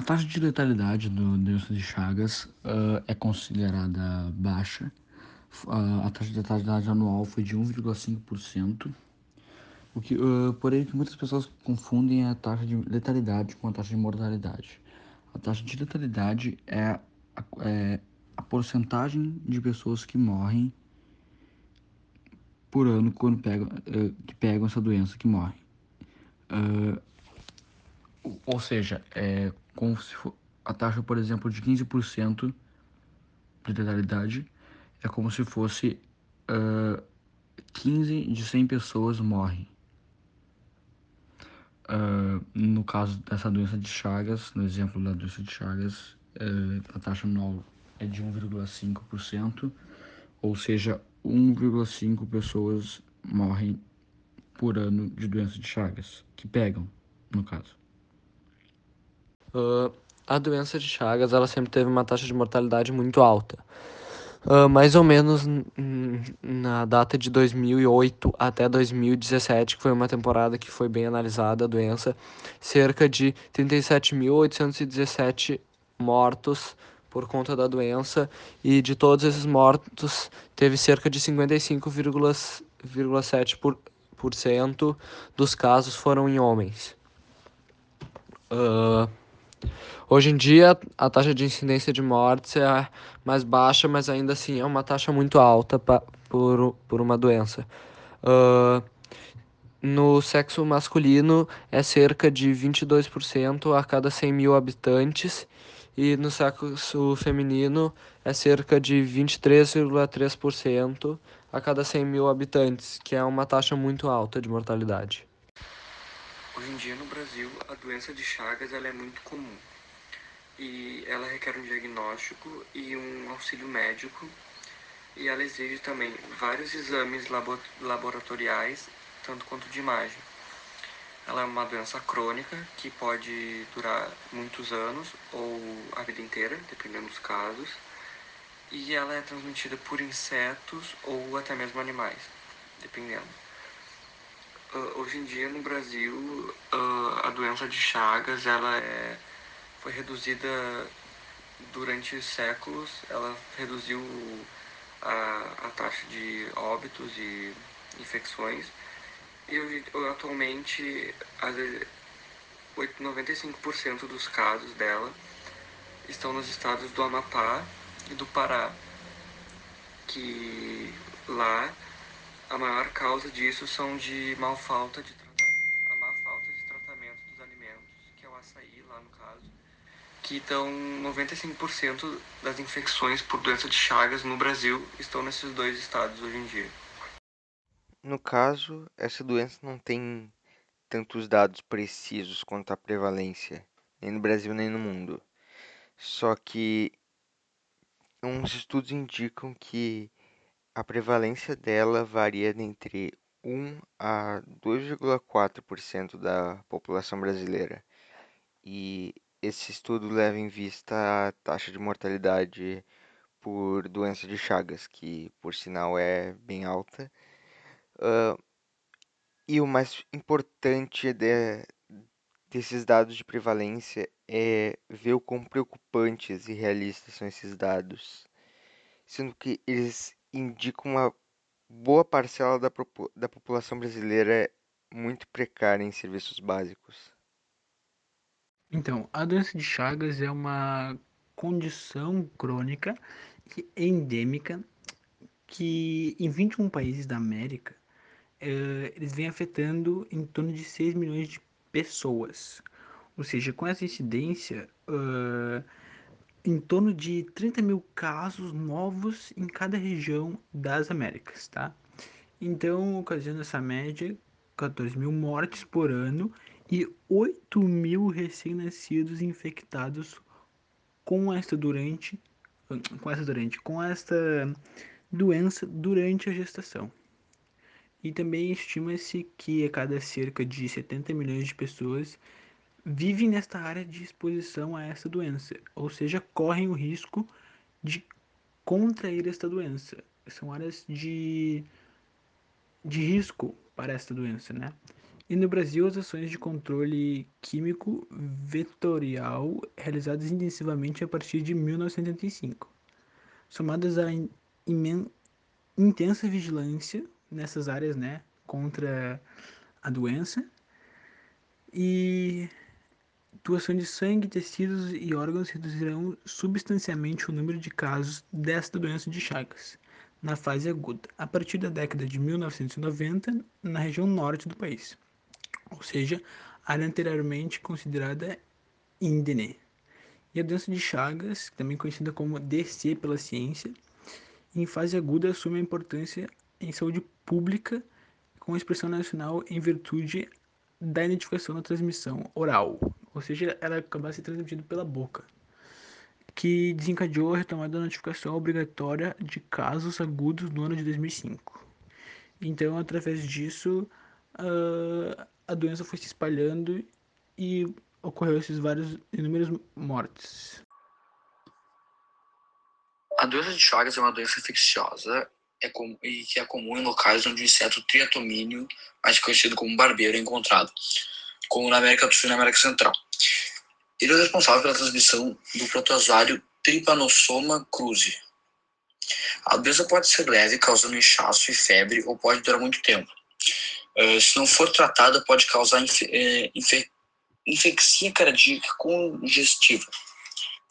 A taxa de letalidade do doença de Chagas uh, é considerada baixa. Uh, a taxa de letalidade anual foi de 1,5%. O que, uh, porém, que muitas pessoas confundem a taxa de letalidade com a taxa de mortalidade. A taxa de letalidade é a, é a porcentagem de pessoas que morrem por ano quando pegam, que pegam essa doença que morrem. Uh, ou seja, é como se for, a taxa, por exemplo, de 15% de letalidade é como se fosse uh, 15 de 100 pessoas morrem. Uh, no caso dessa doença de Chagas, no exemplo da doença de Chagas, uh, a taxa anual é de 1,5%, ou seja, 1,5 pessoas morrem por ano de doença de Chagas, que pegam, no caso. Uh, a doença de Chagas ela sempre teve uma taxa de mortalidade muito alta. Uh, mais ou menos na data de 2008 até 2017, que foi uma temporada que foi bem analisada a doença, cerca de 37.817 mortos por conta da doença e de todos esses mortos teve cerca de 55,7% dos casos foram em homens. Uh, Hoje em dia, a taxa de incidência de mortes é mais baixa, mas ainda assim é uma taxa muito alta pra, por, por uma doença. Uh, no sexo masculino é cerca de 22% a cada 100 mil habitantes e no sexo feminino é cerca de 23,3% a cada 100 mil habitantes, que é uma taxa muito alta de mortalidade. Hoje em dia no Brasil a doença de Chagas ela é muito comum e ela requer um diagnóstico e um auxílio médico e ela exige também vários exames laboratoriais, tanto quanto de imagem. Ela é uma doença crônica que pode durar muitos anos ou a vida inteira, dependendo dos casos, e ela é transmitida por insetos ou até mesmo animais, dependendo. Uh, hoje em dia no Brasil uh, a doença de Chagas ela é foi reduzida durante séculos, ela reduziu a, a taxa de óbitos e infecções. E atualmente 95% dos casos dela estão nos estados do Amapá e do Pará, que lá a maior causa disso são de mal falta de a má falta de tratamento dos alimentos, que é o açaí lá no caso que estão 95% das infecções por doença de Chagas no Brasil estão nesses dois estados hoje em dia. No caso, essa doença não tem tantos dados precisos quanto a prevalência, nem no Brasil nem no mundo. Só que uns estudos indicam que a prevalência dela varia entre 1 a 2,4% da população brasileira. E esse estudo leva em vista a taxa de mortalidade por doença de Chagas, que por sinal é bem alta. Uh, e o mais importante de, desses dados de prevalência é ver o quão preocupantes e realistas são esses dados, sendo que eles indicam uma boa parcela da, da população brasileira muito precária em serviços básicos. Então, a doença de Chagas é uma condição crônica e endêmica que em 21 países da América uh, eles vêm afetando em torno de 6 milhões de pessoas. Ou seja, com essa incidência, uh, em torno de 30 mil casos novos em cada região das Américas, tá? Então, ocasionando essa média, 14 mil mortes por ano e 8 mil recém-nascidos infectados com esta durante com esta durante com esta doença durante a gestação. E também estima-se que a cada cerca de 70 milhões de pessoas vivem nesta área de exposição a essa doença, ou seja, correm o risco de contrair esta doença. São áreas de, de risco para esta doença, né? E no Brasil, as ações de controle químico vetorial realizadas intensivamente a partir de 1985, somadas à intensa vigilância nessas áreas, né, contra a doença e doação de sangue, tecidos e órgãos reduzirão substancialmente o número de casos desta doença de Chagas na fase aguda, a partir da década de 1990, na região norte do país, ou seja, área anteriormente considerada índene. E a doença de Chagas, também conhecida como DC pela ciência, em fase aguda assume a importância em saúde pública com expressão nacional em virtude da identificação da transmissão oral, ou seja, ela acaba se transmitindo pela boca, que desencadeou a retomada da notificação obrigatória de casos agudos no ano de 2005. Então, através disso, a doença foi se espalhando e ocorreu esses vários inúmeras mortes. A doença de Chagas é uma doença infecciosa é com, e que é comum em locais onde o inseto triatomínio, mais conhecido como barbeiro, é encontrado, como na América do Sul e na América Central. Ele é responsável pela transmissão do protozoário Trypanosoma cruzi. A doença pode ser leve, causando inchaço e febre, ou pode durar muito tempo. Uh, se não for tratada, pode causar infe, infecção cardíaca congestiva